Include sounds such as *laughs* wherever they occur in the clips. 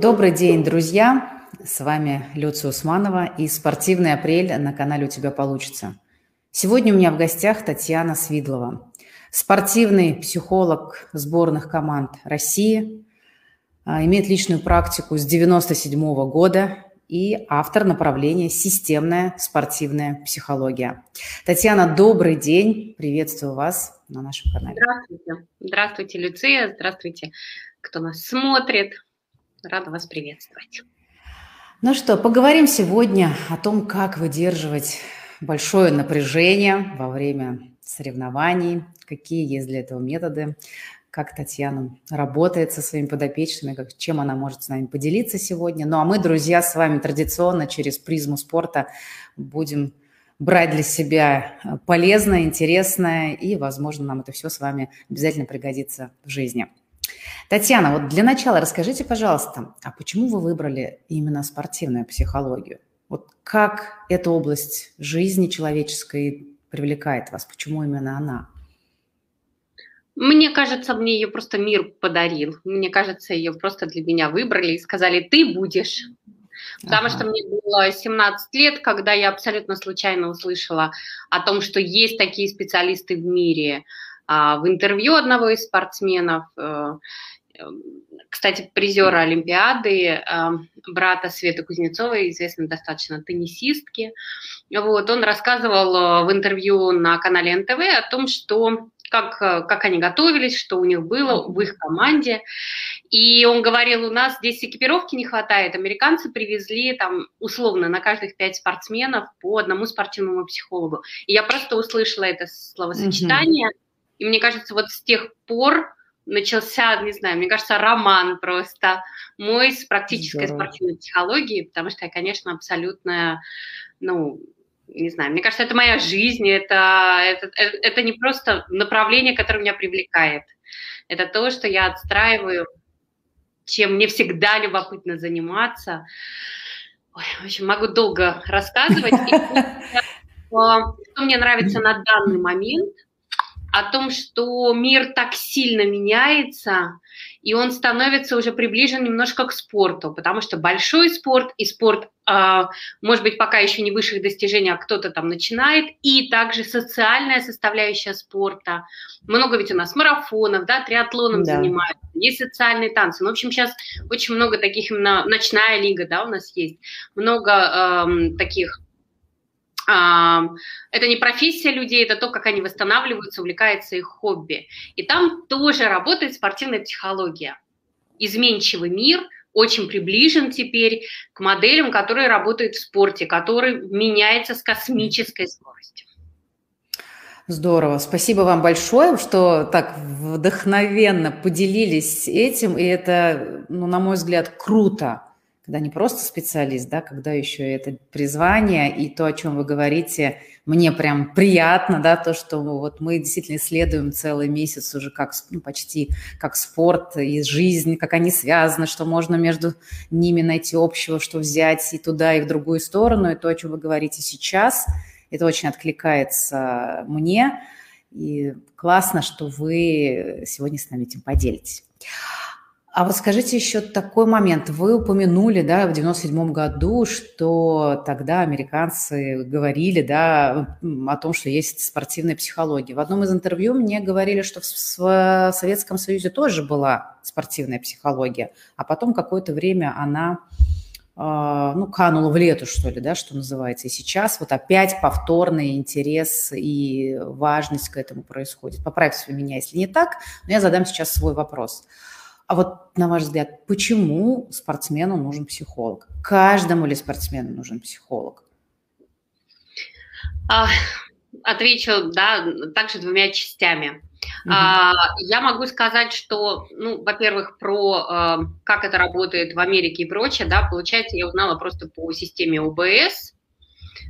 Добрый день, друзья! С вами Люция Усманова и «Спортивный апрель» на канале «У тебя получится». Сегодня у меня в гостях Татьяна Свидлова, спортивный психолог сборных команд России, а, имеет личную практику с 1997 года и автор направления «Системная спортивная психология». Татьяна, добрый день, приветствую вас на нашем канале. Здравствуйте, здравствуйте, Люция, здравствуйте, кто нас смотрит. Рада вас приветствовать. Ну что, поговорим сегодня о том, как выдерживать большое напряжение во время соревнований, какие есть для этого методы, как Татьяна работает со своими подопечными, как, чем она может с нами поделиться сегодня. Ну а мы, друзья, с вами традиционно через призму спорта будем брать для себя полезное, интересное, и, возможно, нам это все с вами обязательно пригодится в жизни. Татьяна, вот для начала расскажите, пожалуйста, а почему вы выбрали именно спортивную психологию? Вот как эта область жизни человеческой привлекает вас? Почему именно она? Мне кажется, мне ее просто мир подарил. Мне кажется, ее просто для меня выбрали и сказали, ты будешь. Потому ага. что мне было 17 лет, когда я абсолютно случайно услышала о том, что есть такие специалисты в мире. А, в интервью одного из спортсменов э, кстати, призера Олимпиады, э, брата Светы Кузнецовой, известной достаточно теннисистки. Вот, он рассказывал э, в интервью на канале НТВ о том, что как, как они готовились, что у них было в их команде. И он говорил, у нас здесь экипировки не хватает. Американцы привезли там условно на каждых пять спортсменов по одному спортивному психологу. И я просто услышала это словосочетание. Mm-hmm. И мне кажется, вот с тех пор начался, не знаю, мне кажется, роман просто мой с практической Здорово. спортивной психологией, потому что я, конечно, абсолютно, ну, не знаю, мне кажется, это моя жизнь, это, это, это не просто направление, которое меня привлекает. Это то, что я отстраиваю, чем мне всегда любопытно заниматься. Ой, в общем, могу долго рассказывать. *laughs* Что мне нравится на данный момент – о том, что мир так сильно меняется, и он становится уже приближен немножко к спорту, потому что большой спорт и спорт, э, может быть, пока еще не высших достижений, а кто-то там начинает, и также социальная составляющая спорта. Много ведь у нас марафонов, да, триатлоном да. занимаются, есть социальные танцы. Ну, в общем, сейчас очень много таких именно ночная лига, да, у нас есть, много э, таких это не профессия людей, это то, как они восстанавливаются, увлекаются их хобби. И там тоже работает спортивная психология. Изменчивый мир очень приближен теперь к моделям, которые работают в спорте, который меняется с космической скоростью. Здорово. Спасибо вам большое, что так вдохновенно поделились этим. И это, ну, на мой взгляд, круто когда не просто специалист, да, когда еще это призвание и то, о чем вы говорите, мне прям приятно, да, то, что вот мы действительно исследуем целый месяц уже как, ну, почти как спорт и жизнь, как они связаны, что можно между ними найти общего, что взять и туда, и в другую сторону, и то, о чем вы говорите сейчас, это очень откликается мне, и классно, что вы сегодня с нами этим поделитесь. А вот скажите еще такой момент. Вы упомянули, да, в 97 году, что тогда американцы говорили, да, о том, что есть спортивная психология. В одном из интервью мне говорили, что в Советском Союзе тоже была спортивная психология, а потом какое-то время она а, ну, канула в лету, что ли, да, что называется. И сейчас вот опять повторный интерес и важность к этому происходит. Поправьте меня, если не так, но я задам сейчас свой вопрос. А вот, на ваш взгляд, почему спортсмену нужен психолог? Каждому ли спортсмену нужен психолог? А, отвечу, да, также двумя частями. А, я могу сказать, что, ну, во-первых, про а, как это работает в Америке и прочее, да, получается, я узнала просто по системе ОБС,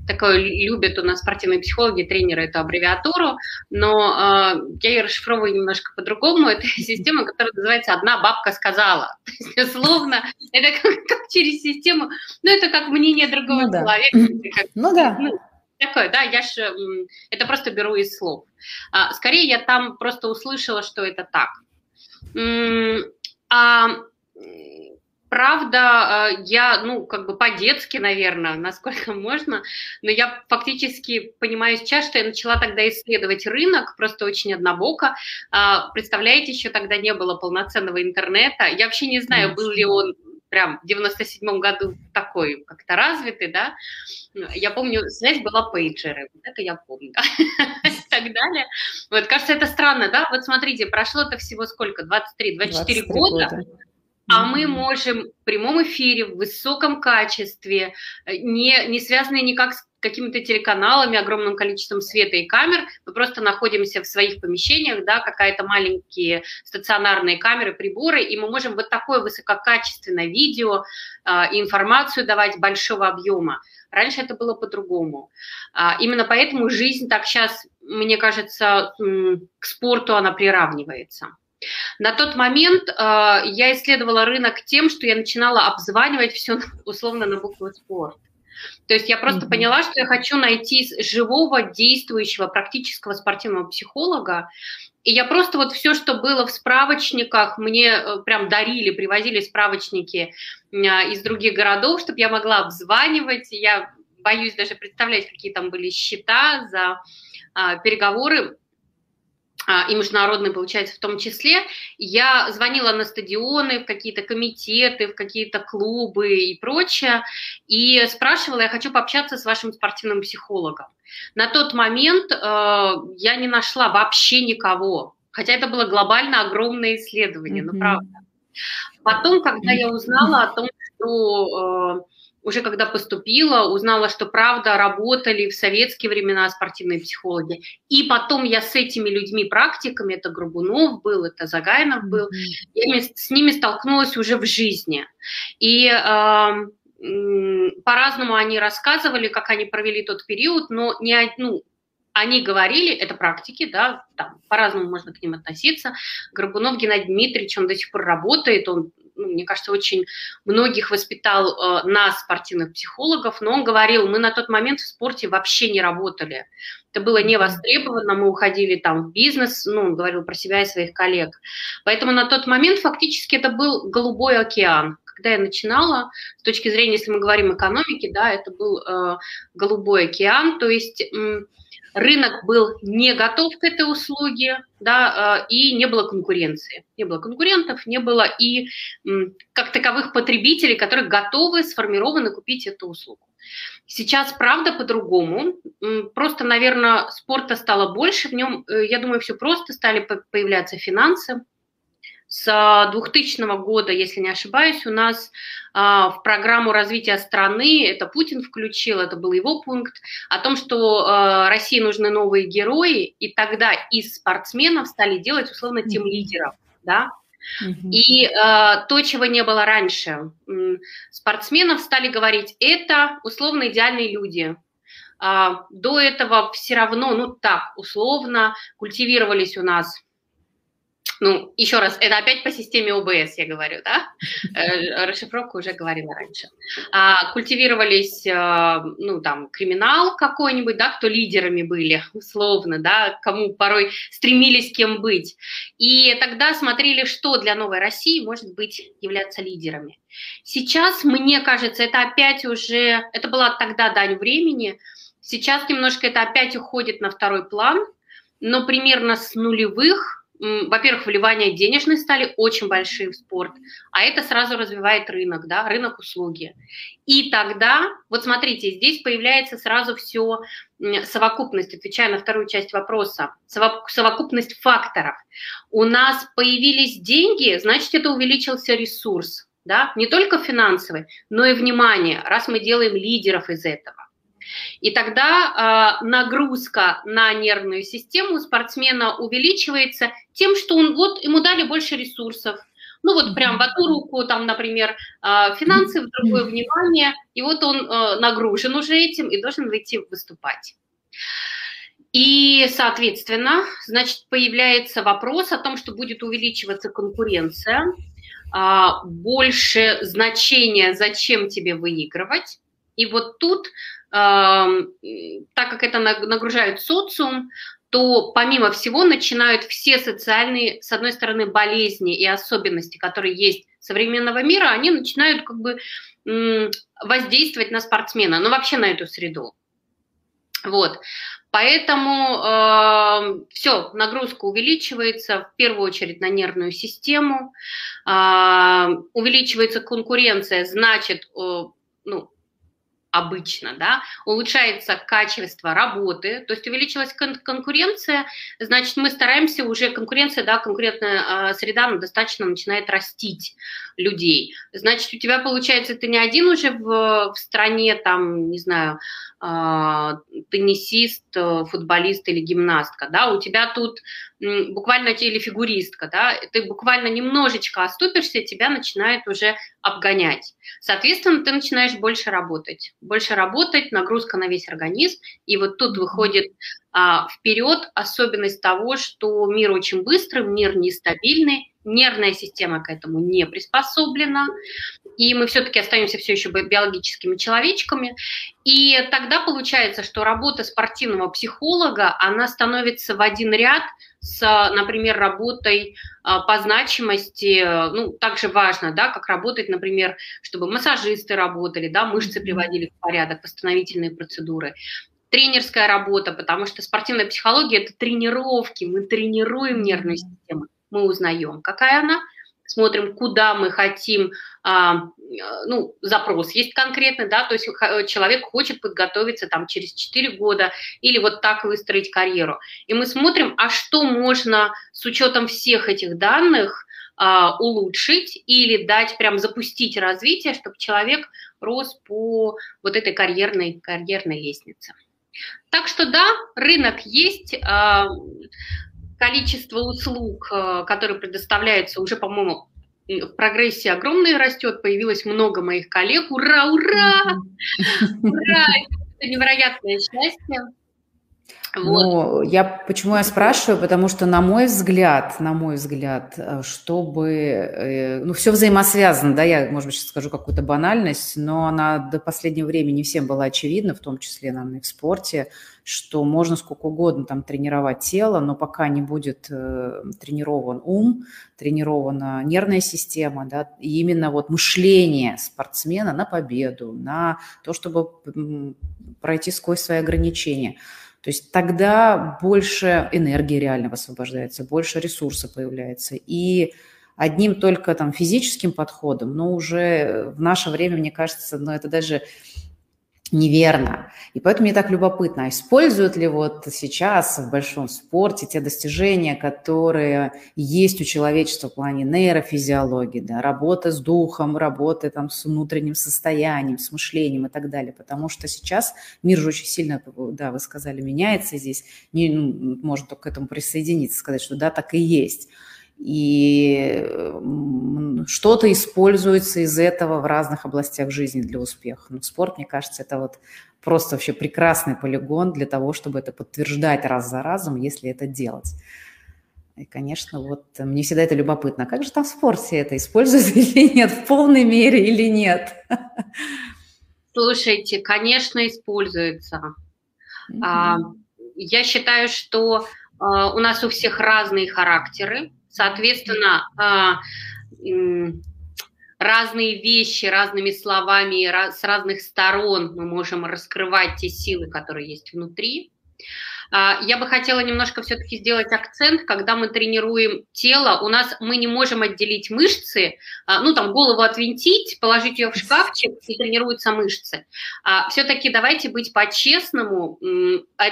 такое любят у нас спортивные психологи, тренеры эту аббревиатуру, но э, я ее расшифровываю немножко по-другому. Это *laughs* система, которая называется «одна бабка сказала». *laughs* То есть, условно, это *laughs* как, как через систему, ну, это как мнение другого ну, человека. Как, ну, да. Ну, такое, да, я же это просто беру из слов. А, скорее, я там просто услышала, что это так. А правда, я, ну, как бы по-детски, наверное, насколько *laughs* можно, но я фактически понимаю сейчас, что я начала тогда исследовать рынок, просто очень однобоко. Представляете, еще тогда не было полноценного интернета. Я вообще не знаю, был ли он прям в 97 году такой как-то развитый, да, я помню, связь была пейджеры, это я помню, *laughs* и так далее. Вот, кажется, это странно, да, вот смотрите, прошло это всего сколько, 23-24 года, а мы можем в прямом эфире, в высоком качестве, э, не, не связанные никак с какими-то телеканалами, огромным количеством света и камер. Мы просто находимся в своих помещениях, да, какая-то маленькие стационарные камеры, приборы, и мы можем вот такое высококачественное видео э, и информацию давать большого объема. Раньше это было по-другому. А, именно поэтому жизнь так сейчас, мне кажется, к спорту она приравнивается. На тот момент э, я исследовала рынок тем, что я начинала обзванивать все условно на букву спорт. То есть я просто mm-hmm. поняла, что я хочу найти живого, действующего, практического спортивного психолога. И я просто вот все, что было в справочниках, мне э, прям дарили, привозили справочники э, из других городов, чтобы я могла обзванивать. Я боюсь даже представлять, какие там были счета за а, переговоры и международные, получается, в том числе, я звонила на стадионы, в какие-то комитеты, в какие-то клубы и прочее, и спрашивала, я хочу пообщаться с вашим спортивным психологом. На тот момент э, я не нашла вообще никого, хотя это было глобально огромное исследование, mm-hmm. ну правда. Потом, когда я узнала о том, что э, уже когда поступила, узнала, что правда работали в советские времена спортивные психологи. И потом я с этими людьми, практиками, это Грубунов был, это Загайнов был, я с ними столкнулась уже в жизни. И э, по-разному они рассказывали, как они провели тот период, но не, ну, они говорили, это практики, да, там, по-разному можно к ним относиться. Горбунов Геннадий Дмитриевич, он до сих пор работает, он ну, мне кажется, очень многих воспитал э, нас, спортивных психологов, но он говорил, мы на тот момент в спорте вообще не работали. Это было не востребовано, мы уходили там в бизнес, ну, он говорил про себя и своих коллег. Поэтому на тот момент фактически это был голубой океан. Когда я начинала, с точки зрения, если мы говорим экономики, да, это был э, голубой океан, то есть... Э, рынок был не готов к этой услуге, да, э, и не было конкуренции. Не было конкурентов, не было и как таковых потребителей, которые готовы, сформированы купить эту услугу. Сейчас, правда, по-другому. Просто, наверное, спорта стало больше, в нем, э, я думаю, все просто, стали появляться финансы, с 2000 года, если не ошибаюсь, у нас а, в программу развития страны, это Путин включил, это был его пункт, о том, что а, России нужны новые герои, и тогда из спортсменов стали делать условно тем лидеров, да, И э, то, чего не было раньше, спортсменов стали говорить, это условно идеальные люди. До этого все равно, ну так, условно, культивировались у нас ну, еще раз, это опять по системе ОБС я говорю, да? Э, расшифровку уже говорила раньше. А, культивировались, э, ну, там, криминал какой-нибудь, да, кто лидерами были, условно, да, кому порой стремились кем быть. И тогда смотрели, что для новой России может быть являться лидерами. Сейчас, мне кажется, это опять уже, это была тогда дань времени, сейчас немножко это опять уходит на второй план, но примерно с нулевых во-первых, вливания денежные стали очень большие в спорт, а это сразу развивает рынок, да, рынок услуги. И тогда, вот смотрите, здесь появляется сразу все совокупность, отвечая на вторую часть вопроса, совокупность факторов. У нас появились деньги, значит, это увеличился ресурс, да, не только финансовый, но и внимание, раз мы делаем лидеров из этого. И тогда э, нагрузка на нервную систему спортсмена увеличивается тем, что он, вот ему дали больше ресурсов. Ну вот прям в одну руку, там, например, э, финансы, в другое внимание, и вот он э, нагружен уже этим и должен выйти выступать. И, соответственно, значит, появляется вопрос о том, что будет увеличиваться конкуренция, больше значения, зачем тебе выигрывать. И вот тут так как это нагружает социум, то помимо всего начинают все социальные, с одной стороны, болезни и особенности, которые есть современного мира, они начинают как бы воздействовать на спортсмена, ну вообще на эту среду. Вот. Поэтому э, все, нагрузка увеличивается в первую очередь на нервную систему, э, увеличивается конкуренция, значит, э, ну, обычно, да, улучшается качество работы, то есть увеличилась кон- конкуренция, значит, мы стараемся уже, конкуренция, да, конкурентная э, среда ну, достаточно начинает растить людей. Значит, у тебя получается, ты не один уже в, в стране, там, не знаю, теннисист, футболист или гимнастка, да, у тебя тут буквально или фигуристка, да, ты буквально немножечко оступишься, тебя начинает уже обгонять. Соответственно, ты начинаешь больше работать. Больше работать, нагрузка на весь организм, и вот тут выходит а, вперед особенность того, что мир очень быстрый, мир нестабильный, нервная система к этому не приспособлена, и мы все-таки остаемся все еще биологическими человечками. И тогда получается, что работа спортивного психолога, она становится в один ряд с, например, работой а, по значимости, ну, также важно, да, как работать, например, чтобы массажисты работали, да, мышцы приводили в порядок, восстановительные процедуры, тренерская работа, потому что спортивная психология – это тренировки, мы тренируем нервную систему, мы узнаем, какая она, смотрим, куда мы хотим, а, ну, запрос есть конкретный, да, то есть человек хочет подготовиться там через 4 года или вот так выстроить карьеру. И мы смотрим, а что можно с учетом всех этих данных а, улучшить или дать, прям запустить развитие, чтобы человек рос по вот этой карьерной, карьерной лестнице. Так что да, рынок есть, а, количество услуг, э, которые предоставляются, уже, по-моему, в прогрессии огромное растет, появилось много моих коллег. Ура, ура! Ура! Это невероятное счастье. Вот. Ну, я почему я спрашиваю, потому что на мой взгляд, на мой взгляд, э, чтобы, э, ну, все взаимосвязано, да, я, может быть, сейчас скажу какую-то банальность, но она до последнего времени не всем была очевидна, в том числе, наверное, и в спорте, что можно сколько угодно там тренировать тело, но пока не будет э, тренирован ум, тренирована нервная система, да, и именно вот мышление спортсмена на победу, на то, чтобы пройти сквозь свои ограничения – то есть тогда больше энергии реально высвобождается, больше ресурса появляется. И одним только там физическим подходом, но уже в наше время, мне кажется, ну, это даже неверно. И поэтому мне так любопытно, а используют ли вот сейчас в большом спорте те достижения, которые есть у человечества в плане нейрофизиологии, да, работа с духом, работа там с внутренним состоянием, с мышлением и так далее. Потому что сейчас мир же очень сильно, да, вы сказали, меняется здесь. Не, ну, можно только к этому присоединиться, сказать, что да, так и есть и что-то используется из этого в разных областях жизни для успеха. Но спорт, мне кажется, это вот просто вообще прекрасный полигон для того, чтобы это подтверждать раз за разом, если это делать. И, конечно, вот мне всегда это любопытно. Как же там в спорте это используется *laughs* или нет, в полной мере или нет? Слушайте, конечно, используется. Mm-hmm. Я считаю, что а, у нас у всех разные характеры, Соответственно, а, разные вещи разными словами с разных сторон мы можем раскрывать те силы, которые есть внутри. А, я бы хотела немножко все-таки сделать акцент, когда мы тренируем тело, у нас мы не можем отделить мышцы, а, ну там голову отвинтить, положить ее в шкафчик и тренируются мышцы. Все-таки давайте быть по-честному,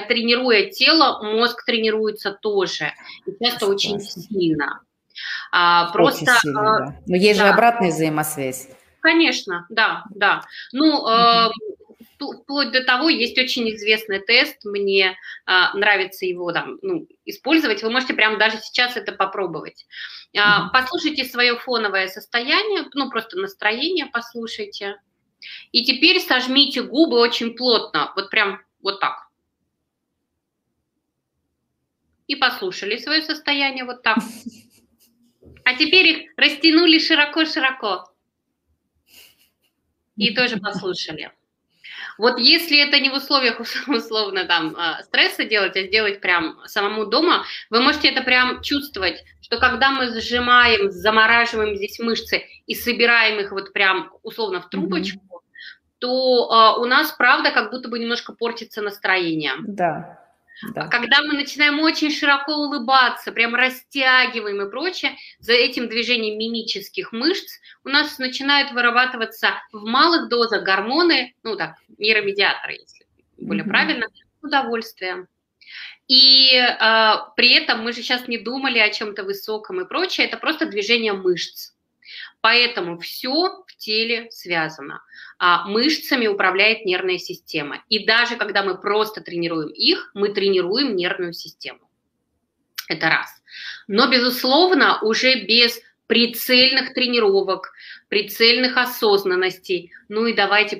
тренируя тело, мозг тренируется тоже, и часто очень сильно. Просто, очень сильно, да. Но есть да. же обратная взаимосвязь. Конечно, да, да. Ну, э, вплоть до того, есть очень известный тест, мне а, нравится его там, ну, использовать, вы можете прямо даже сейчас это попробовать. А, послушайте свое фоновое состояние, ну, просто настроение послушайте, и теперь сожмите губы очень плотно, вот прям вот так. И послушали свое состояние вот так. А теперь их растянули широко-широко. И тоже послушали. Вот если это не в условиях *laughs* условно там а, стресса делать, а сделать прям самому дома, вы можете это прям чувствовать, что когда мы сжимаем, замораживаем здесь мышцы и собираем их вот прям условно в трубочку, mm-hmm. то э, у нас правда как будто бы немножко портится настроение. Да. Да. А когда мы начинаем очень широко улыбаться, прям растягиваем и прочее, за этим движением мимических мышц у нас начинают вырабатываться в малых дозах гормоны, ну так, нейромедиаторы, если более mm-hmm. правильно, удовольствие. И э, при этом мы же сейчас не думали о чем-то высоком и прочее, это просто движение мышц. Поэтому все в теле связано. А мышцами управляет нервная система. И даже когда мы просто тренируем их, мы тренируем нервную систему. Это раз. Но, безусловно, уже без прицельных тренировок, прицельных осознанностей. Ну и давайте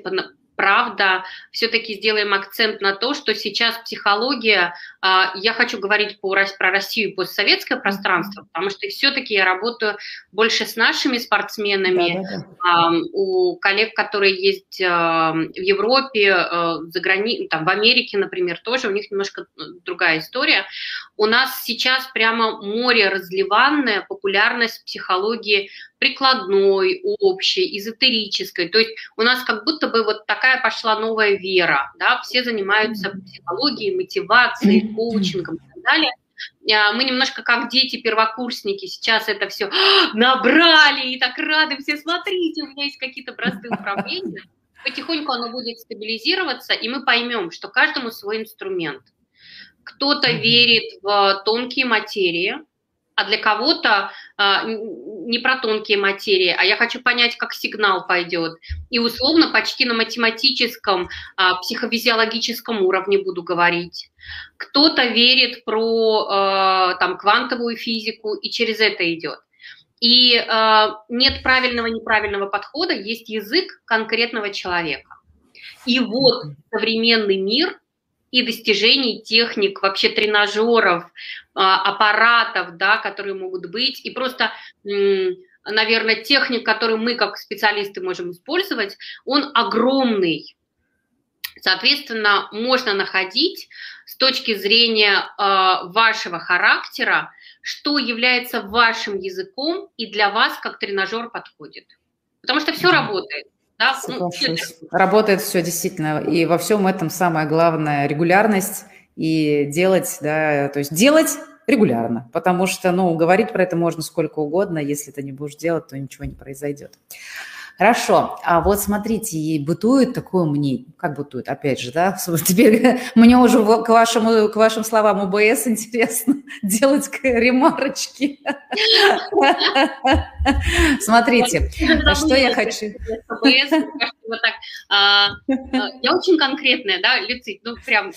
правда, все-таки сделаем акцент на то, что сейчас психология, а, я хочу говорить по, про Россию и постсоветское пространство, потому что все-таки я работаю больше с нашими спортсменами, да, да, да. у коллег, которые есть а, в Европе, а, за грани... там, в Америке, например, тоже, у них немножко другая история. У нас сейчас прямо море разливанное, популярность психологии прикладной, общей, эзотерической. То есть у нас как будто бы вот такая пошла новая вера, да, все занимаются психологией, мотивацией, коучингом и так далее. А, мы немножко как дети-первокурсники сейчас это все *gasps* набрали и так рады все, смотрите, у меня есть какие-то простые управления. Потихоньку оно будет стабилизироваться, и мы поймем, что каждому свой инструмент. Кто-то верит в тонкие материи, а для кого-то а, не про тонкие материи, а я хочу понять, как сигнал пойдет. И условно почти на математическом, а, психофизиологическом уровне буду говорить. Кто-то верит про а, там, квантовую физику и через это идет. И э, нет правильного неправильного подхода, есть язык конкретного человека. И вот современный мир и достижений техник, вообще тренажеров, а, аппаратов, да, которые могут быть, и просто, наверное, техник, который мы как специалисты можем использовать, он огромный. Соответственно, можно находить с точки зрения э, вашего характера, что является вашим языком и для вас как тренажер подходит. Потому что все работает. Да? Ну, Работает все действительно. И во всем этом самое главное регулярность и делать, да, то есть делать регулярно, потому что, ну, говорить про это можно сколько угодно, если ты не будешь делать, то ничего не произойдет. Хорошо, а вот смотрите, и бытует такое мнение, как бытует, опять же, да, *laughs* теперь мне уже к, вашему, к вашим словам ОБС интересно *laughs* делать ремарочки. *laughs* Смотрите, что я хочу. А, а, я очень конкретная, да, Люци, ну прям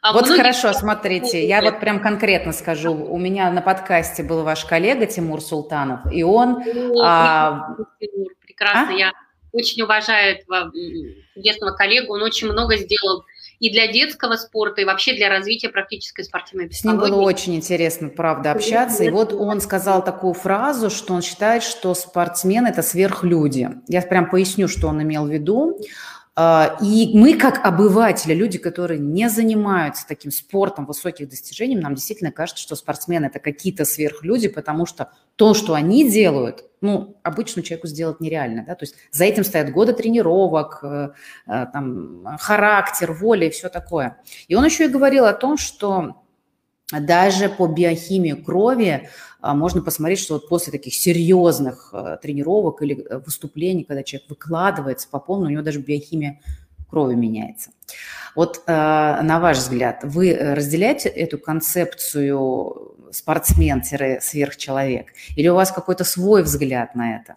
а вот многие... хорошо, смотрите, я вот прям конкретно скажу. У меня на подкасте был ваш коллега Тимур Султанов, и он... А... прекрасно, а? я очень уважаю этого чудесного коллегу, он очень много сделал и для детского спорта, и вообще для развития практической спортивной психологии. С ним было очень интересно, правда, общаться. И вот он сказал такую фразу, что он считает, что спортсмены – это сверхлюди. Я прям поясню, что он имел в виду. А, и мы, как обыватели, люди, которые не занимаются таким спортом высоких достижений, нам действительно кажется, что спортсмены – это какие-то сверхлюди, потому что то, что они делают, ну, обычному человеку сделать нереально. Да? То есть за этим стоят годы тренировок, э, э, там, характер, воля и все такое. И он еще и говорил о том, что даже по биохимии крови а, можно посмотреть, что вот после таких серьезных э, тренировок или э, выступлений, когда человек выкладывается по полной, у него даже биохимия крови меняется. Вот э, на ваш взгляд, вы разделяете эту концепцию спортсмен-сверхчеловек? Или у вас какой-то свой взгляд на это?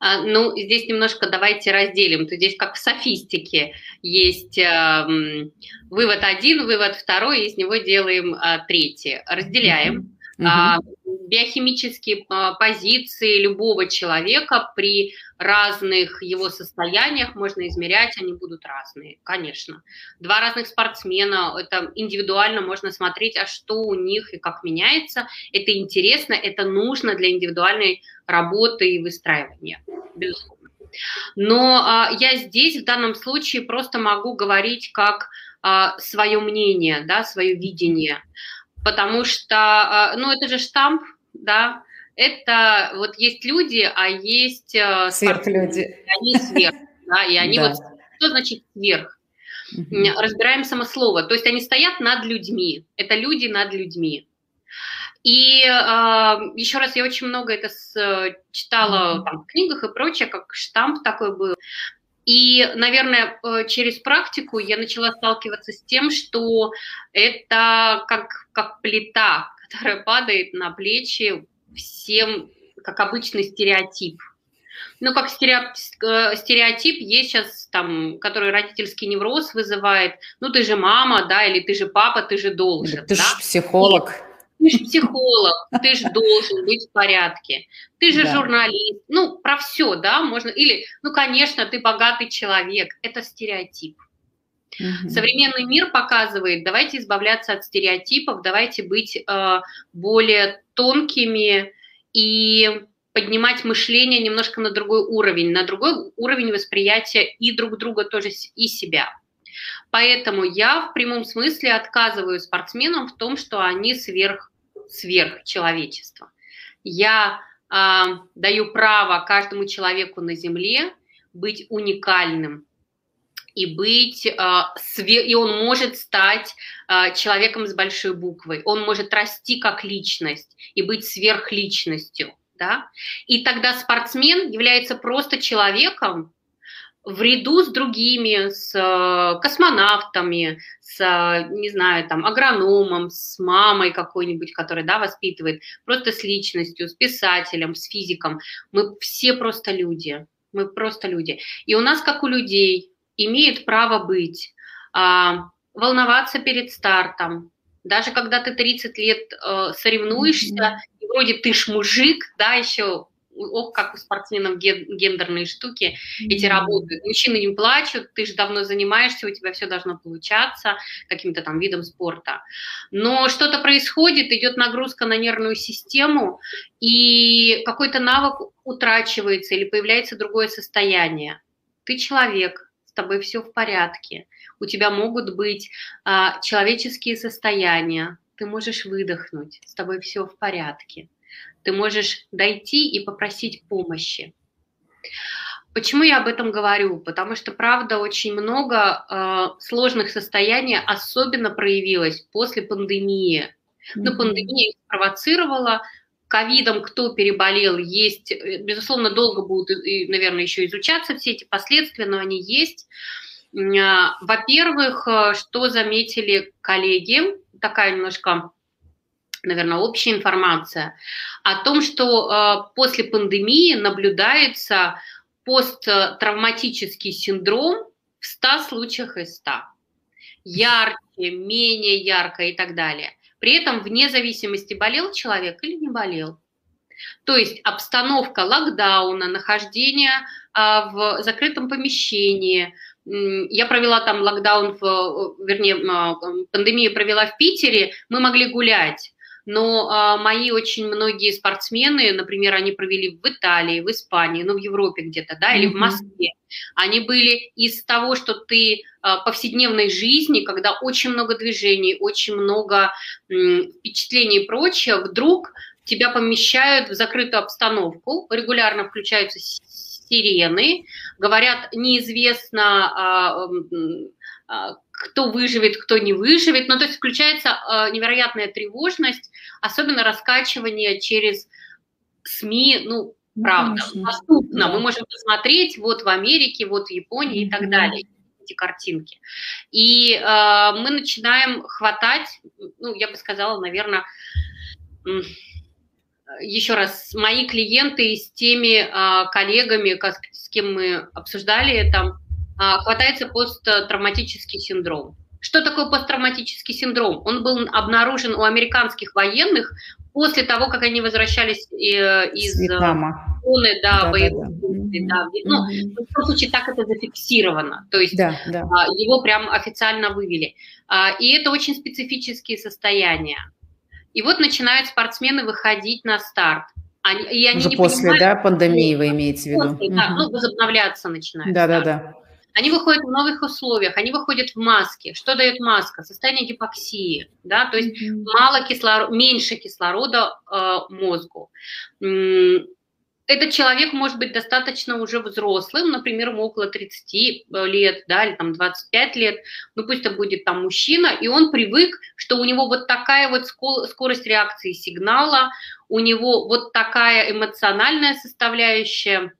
А, ну, здесь немножко давайте разделим. То здесь как в софистике есть э, вывод один, вывод второй, из него делаем э, третий. Разделяем. Угу. биохимические а, позиции любого человека при разных его состояниях можно измерять, они будут разные, конечно. Два разных спортсмена, это индивидуально можно смотреть, а что у них и как меняется. Это интересно, это нужно для индивидуальной работы и выстраивания, безусловно. Но а, я здесь в данном случае просто могу говорить как а, свое мнение, да, свое видение, потому что, а, ну, это же штамп, да, это вот есть люди, а есть а, сверхлюди. Они сверх, да, и они да. вот, что значит сверх? Угу. Разбираем само слово, то есть они стоят над людьми, это люди над людьми. И э, еще раз, я очень много это с, читала там, в книгах и прочее, как штамп такой был. И, наверное, э, через практику я начала сталкиваться с тем, что это как, как плита, *laughs* которая падает на плечи всем, как обычный стереотип. Ну, как стереотип, э, стереотип есть сейчас, там, который родительский невроз вызывает. Ну, ты же мама, да, или ты же папа, ты же должен. Ты да? же психолог. И ты же психолог, ты же должен быть в порядке. Ты же да. журналист. Ну, про все, да, можно. Или, ну, конечно, ты богатый человек. Это стереотип. Угу. Современный мир показывает, давайте избавляться от стереотипов, давайте быть э, более тонкими и поднимать мышление немножко на другой уровень, на другой уровень восприятия и друг друга тоже, и себя. Поэтому я в прямом смысле отказываю спортсменам в том, что они сверх, сверх человечества. Я э, даю право каждому человеку на Земле быть уникальным и быть э, све- и он может стать э, человеком с большой буквой, он может расти как личность и быть сверхличностью, да. И тогда спортсмен является просто человеком, в ряду с другими, с э, космонавтами, с, не знаю, там, агрономом, с мамой какой-нибудь, которая, да, воспитывает, просто с личностью, с писателем, с физиком. Мы все просто люди, мы просто люди. И у нас, как у людей, имеет право быть, а, волноваться перед стартом, даже когда ты 30 лет э, соревнуешься, mm-hmm. и вроде ты ж мужик, да, еще ох, как у спортсменов гендерные штуки эти работают. Мужчины не плачут, ты же давно занимаешься, у тебя все должно получаться каким-то там видом спорта. Но что-то происходит, идет нагрузка на нервную систему, и какой-то навык утрачивается или появляется другое состояние. Ты человек, с тобой все в порядке. У тебя могут быть а, человеческие состояния, ты можешь выдохнуть, с тобой все в порядке ты можешь дойти и попросить помощи. Почему я об этом говорю? Потому что, правда, очень много э, сложных состояний особенно проявилось после пандемии. Но mm-hmm. пандемия их спровоцировала. Ковидом кто переболел, есть, э, безусловно, долго будут, наверное, еще изучаться все эти последствия, но они есть. А, во-первых, э, что заметили коллеги, такая немножко наверное, общая информация о том, что э, после пандемии наблюдается посттравматический синдром в 100 случаях из 100. Ярче, менее ярко и так далее. При этом вне зависимости, болел человек или не болел. То есть обстановка локдауна, нахождение а, в закрытом помещении. Я провела там локдаун, в, вернее, пандемию провела в Питере, мы могли гулять но а, мои очень многие спортсмены, например, они провели в Италии, в Испании, ну, в Европе где-то, да, или mm-hmm. в Москве, они были из того, что ты а, повседневной жизни, когда очень много движений, очень много м, впечатлений и прочее, вдруг тебя помещают в закрытую обстановку, регулярно включаются сирены, говорят, неизвестно, а, а, кто выживет, кто не выживет. Ну, то есть включается а, невероятная тревожность, особенно раскачивание через СМИ, ну, правда, Конечно. доступно. Да. Мы можем посмотреть вот в Америке, вот в Японии и так далее эти картинки. И э, мы начинаем хватать, ну, я бы сказала, наверное, еще раз, мои клиенты с теми э, коллегами, с кем мы обсуждали это, хватается посттравматический синдром. Что такое посттравматический синдром? Он был обнаружен у американских военных после того, как они возвращались э, из э, зоны да, да, боевых да, да. Ну, в любом случае так это зафиксировано, то есть да, да. А, его прям официально вывели. А, и это очень специфические состояния. И вот начинают спортсмены выходить на старт. Они, и они Уже не после, понимают, да, пандемии вы имеете в виду? После, да, ну, возобновляться начинают. Да, да, да. Они выходят в новых условиях, они выходят в маске. Что дает маска? Состояние гипоксии, да, то есть mm-hmm. мало кислорода, меньше кислорода э, мозгу. Этот человек может быть достаточно уже взрослым, например, ему около 30 э, лет, да, или там 25 лет, ну пусть это будет там мужчина, и он привык, что у него вот такая вот скорость реакции сигнала, у него вот такая эмоциональная составляющая,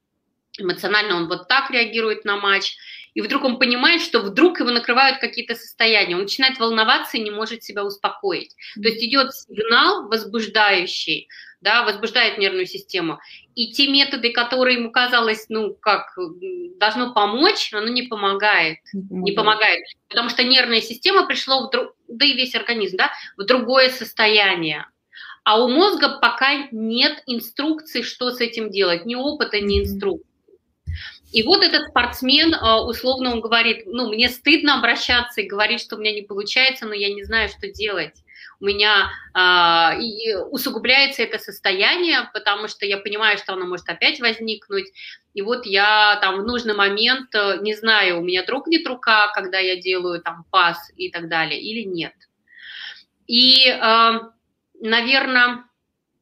эмоционально он вот так реагирует на матч, и вдруг он понимает, что вдруг его накрывают какие-то состояния, он начинает волноваться и не может себя успокоить. То есть идет сигнал возбуждающий, да, возбуждает нервную систему, и те методы, которые ему казалось, ну, как, должно помочь, оно не помогает, не помогает, потому что нервная система пришла в друг, да и весь организм, да, в другое состояние. А у мозга пока нет инструкции, что с этим делать, ни опыта, ни инструкции. И вот этот спортсмен, а, условно, он говорит, ну, мне стыдно обращаться и говорить, что у меня не получается, но я не знаю, что делать. У меня э, и усугубляется это состояние, потому что я понимаю, что оно может опять возникнуть. И вот я там в нужный момент, э, не знаю, у меня дрогнет рука, когда я делаю там пас и так далее, или нет. И, э, наверное,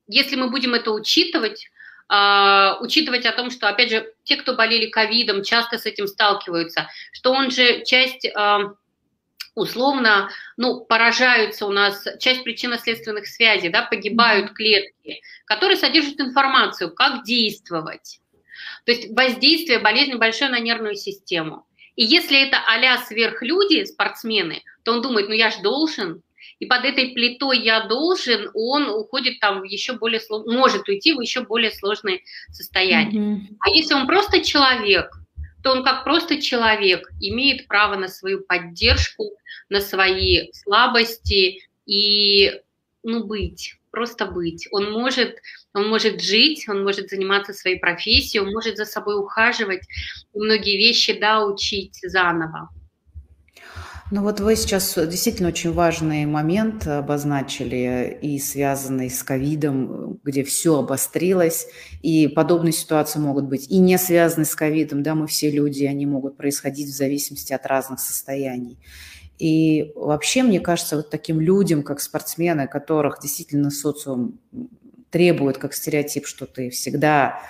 если мы будем это учитывать, учитывать о том, что, опять же, те, кто болели ковидом, часто с этим сталкиваются, что он же часть, uh, условно, ну, поражаются у нас, часть причинно-следственных связей, да, погибают клетки, которые содержат информацию, как действовать. То есть воздействие болезни большое на нервную систему. И если это а-ля сверхлюди, спортсмены, то он думает, ну я же должен, и под этой плитой я должен, он уходит там в еще более сложное, может уйти в еще более сложное состояние. Mm-hmm. А если он просто человек, то он как просто человек имеет право на свою поддержку, на свои слабости и ну, быть, просто быть. Он может, он может жить, он может заниматься своей профессией, он может за собой ухаживать, и многие вещи, да, учить заново. Ну вот вы сейчас действительно очень важный момент обозначили и связанный с ковидом, где все обострилось, и подобные ситуации могут быть и не связаны с ковидом, да, мы все люди, они могут происходить в зависимости от разных состояний. И вообще, мне кажется, вот таким людям, как спортсмены, которых действительно социум требует, как стереотип, что ты всегда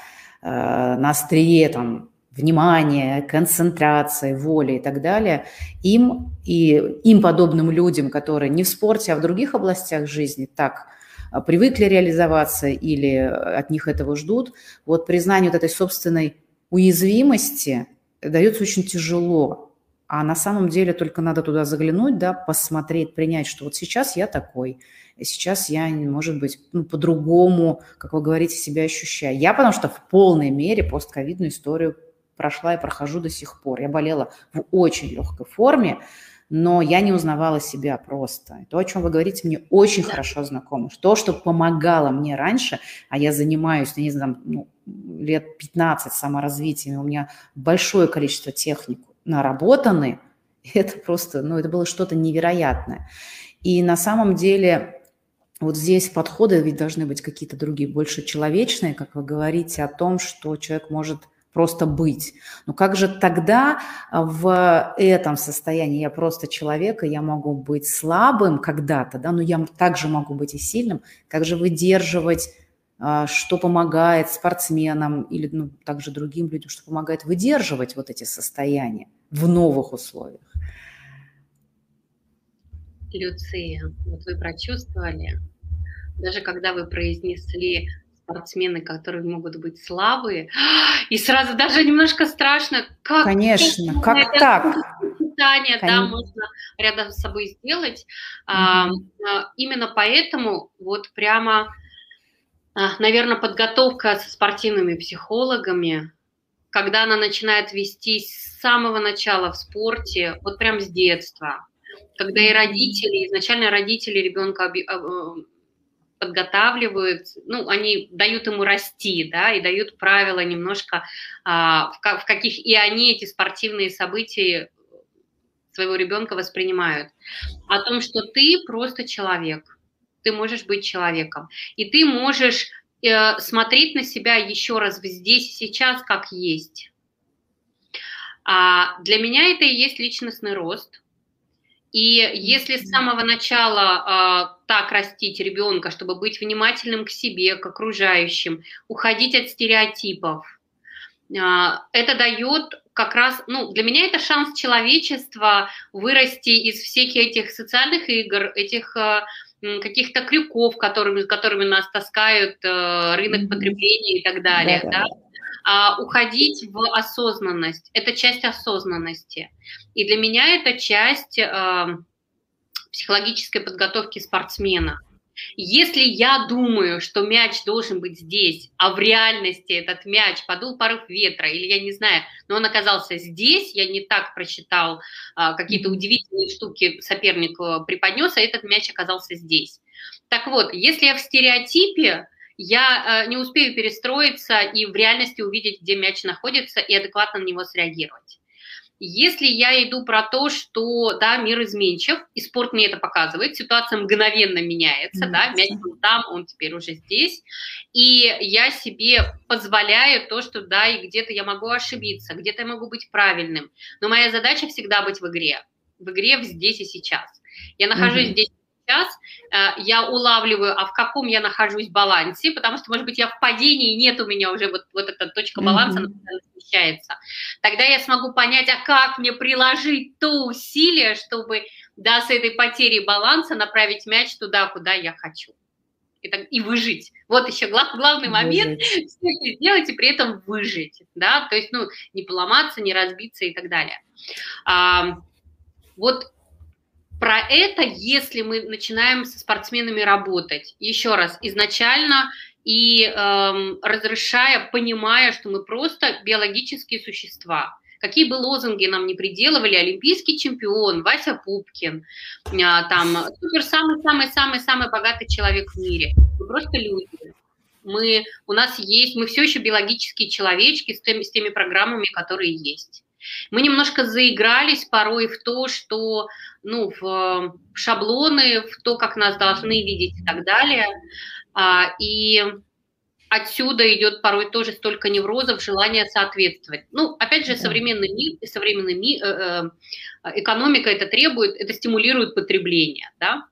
э, на острие там внимания, концентрации, воли и так далее, им и им подобным людям, которые не в спорте, а в других областях жизни так а, привыкли реализоваться или от них этого ждут, вот признание вот этой собственной уязвимости дается очень тяжело. А на самом деле только надо туда заглянуть, да, посмотреть, принять, что вот сейчас я такой, сейчас я, может быть, ну, по-другому, как вы говорите, себя ощущаю. Я потому что в полной мере постковидную историю прошла и прохожу до сих пор. Я болела в очень легкой форме, но я не узнавала себя просто. То, о чем вы говорите, мне очень да. хорошо знакомо. То, что помогало мне раньше, а я занимаюсь, я не знаю, ну, лет 15 саморазвитием, у меня большое количество техник наработаны, *laughs* это просто, ну, это было что-то невероятное. И на самом деле вот здесь подходы ведь должны быть какие-то другие, больше человечные, как вы говорите, о том, что человек может просто быть. Но как же тогда в этом состоянии я просто человек, и я могу быть слабым когда-то, да, но я также могу быть и сильным. Как же выдерживать, а, что помогает спортсменам или ну, также другим людям, что помогает выдерживать вот эти состояния в новых условиях? Люция, вот вы прочувствовали, даже когда вы произнесли спортсмены, которые могут быть слабые, и сразу даже немножко страшно, как Конечно, как так? Питание, да, можно рядом с собой сделать. Mm-hmm. А, именно поэтому вот прямо, а, наверное, подготовка со спортивными психологами, когда она начинает вестись с самого начала в спорте, вот прям с детства, когда и родители, изначально родители ребенка подготавливают, ну, они дают ему расти, да, и дают правила немножко, а, в, каких и они эти спортивные события своего ребенка воспринимают. О том, что ты просто человек, ты можешь быть человеком, и ты можешь э, смотреть на себя еще раз здесь и сейчас как есть. А для меня это и есть личностный рост. И если с самого начала э, так растить ребенка, чтобы быть внимательным к себе, к окружающим, уходить от стереотипов, э, это дает как раз, ну, для меня это шанс человечества вырасти из всех этих социальных игр, этих э, каких-то крюков, которыми, которыми нас таскают э, рынок потребления и так далее, да, да? А, уходить в осознанность. Это часть осознанности. И для меня это часть э, психологической подготовки спортсмена. Если я думаю, что мяч должен быть здесь, а в реальности этот мяч подул порыв ветра, или я не знаю, но он оказался здесь, я не так просчитал, а, какие-то удивительные штуки соперник преподнес, а этот мяч оказался здесь. Так вот, если я в стереотипе, я э, не успею перестроиться и в реальности увидеть, где мяч находится, и адекватно на него среагировать. Если я иду про то, что, да, мир изменчив, и спорт мне это показывает, ситуация мгновенно меняется, mm-hmm. да, мяч был там, он теперь уже здесь, и я себе позволяю то, что, да, и где-то я могу ошибиться, где-то я могу быть правильным, но моя задача всегда быть в игре, в игре здесь и сейчас. Я нахожусь mm-hmm. здесь сейчас, э, я улавливаю, а в каком я нахожусь балансе, потому что, может быть, я в падении, нет у меня уже вот, вот эта точка баланса, mm-hmm. смещается. Тогда я смогу понять, а как мне приложить то усилие, чтобы, да, с этой потерей баланса направить мяч туда, куда я хочу. И, так, и выжить. Вот еще глав, главный момент, *laughs* все это сделать и при этом выжить, да, то есть, ну, не поломаться, не разбиться и так далее. А, вот про это, если мы начинаем со спортсменами работать. Еще раз, изначально и эм, разрешая, понимая, что мы просто биологические существа. Какие бы лозунги нам не приделывали, олимпийский чемпион, Вася Пупкин, э, там, супер самый-самый-самый-самый богатый человек в мире. Мы просто люди. Мы, у нас есть, мы все еще биологические человечки с теми, с теми программами, которые есть. Мы немножко заигрались порой в то, что ну, в, в шаблоны, в то, как нас должны видеть и так далее. А, и отсюда идет порой тоже столько неврозов, желание соответствовать. Ну, опять же, современный мир и современный мир, э, э, экономика это требует, это стимулирует потребление, да.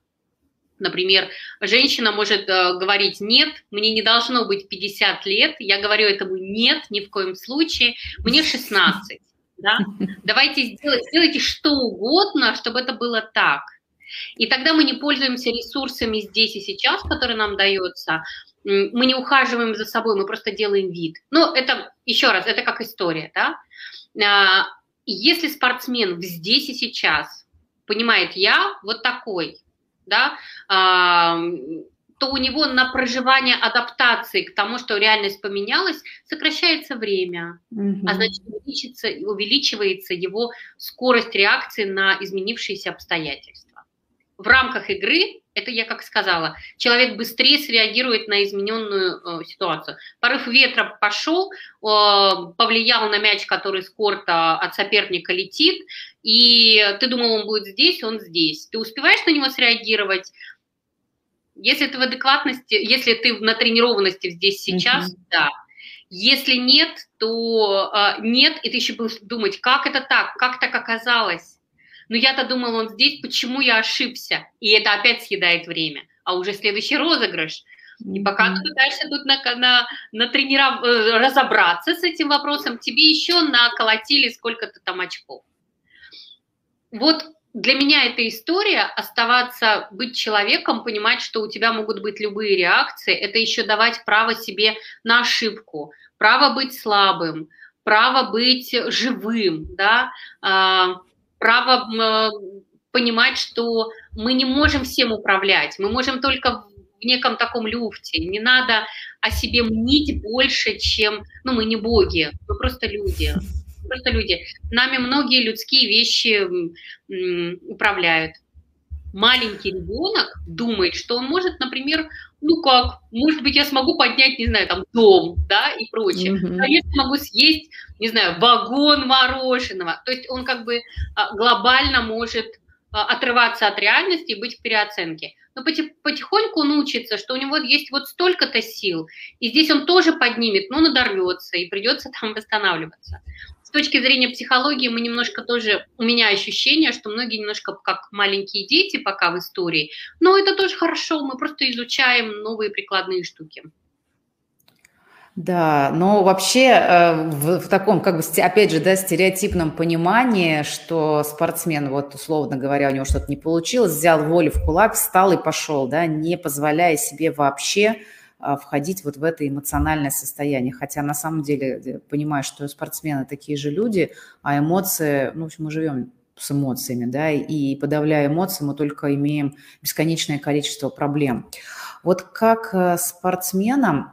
Например, женщина может э, говорить «нет, мне не должно быть 50 лет», я говорю этому «нет, ни в коем случае, мне 16» да? Давайте сделать, сделайте что угодно, чтобы это было так. И тогда мы не пользуемся ресурсами здесь и сейчас, которые нам дается, мы не ухаживаем за собой, мы просто делаем вид. Ну, это, еще раз, это как история, да? А, если спортсмен здесь и сейчас понимает, я вот такой, да, то у него на проживание адаптации к тому, что реальность поменялась, сокращается время, угу. а значит увеличится, увеличивается его скорость реакции на изменившиеся обстоятельства. В рамках игры, это я как сказала, человек быстрее среагирует на измененную э, ситуацию. Порыв ветра пошел, э, повлиял на мяч, который с корта от соперника летит, и ты думал, он будет здесь, он здесь. Ты успеваешь на него среагировать, если ты в адекватности, если ты на тренированности здесь сейчас, mm-hmm. да. Если нет, то э, нет, и ты еще будешь думать, как это так, как так оказалось. Но я-то думал, он здесь, почему я ошибся? И это опять съедает время. А уже следующий розыгрыш. И пока ты пытаешься тут на, на, на трениров... Э, разобраться с этим вопросом, тебе еще наколотили сколько-то там очков. Вот для меня эта история оставаться, быть человеком, понимать, что у тебя могут быть любые реакции, это еще давать право себе на ошибку, право быть слабым, право быть живым, да, а, право понимать, что мы не можем всем управлять, мы можем только в неком таком люфте, не надо о себе мнить больше, чем, ну, мы не боги, мы просто люди просто люди. Нами многие людские вещи управляют. Маленький ребенок думает, что он может, например, ну как, может быть, я смогу поднять, не знаю, там дом, да, и прочее. Mm-hmm. Конечно, могу съесть, не знаю, вагон мороженого. То есть он как бы а, глобально может отрываться от реальности и быть в переоценке. Но потихоньку он учится, что у него есть вот столько-то сил, и здесь он тоже поднимет, но надорвется, и придется там восстанавливаться. С точки зрения психологии мы немножко тоже, у меня ощущение, что многие немножко как маленькие дети пока в истории, но это тоже хорошо, мы просто изучаем новые прикладные штуки. Да, но вообще э, в, в таком, как бы, опять же, да, стереотипном понимании, что спортсмен, вот условно говоря, у него что-то не получилось, взял волю в кулак, встал и пошел, да, не позволяя себе вообще входить вот в это эмоциональное состояние. Хотя на самом деле э, понимаю, что спортсмены такие же люди, а эмоции, ну, в общем, мы живем с эмоциями, да, и подавляя эмоции, мы только имеем бесконечное количество проблем. Вот как э, спортсменам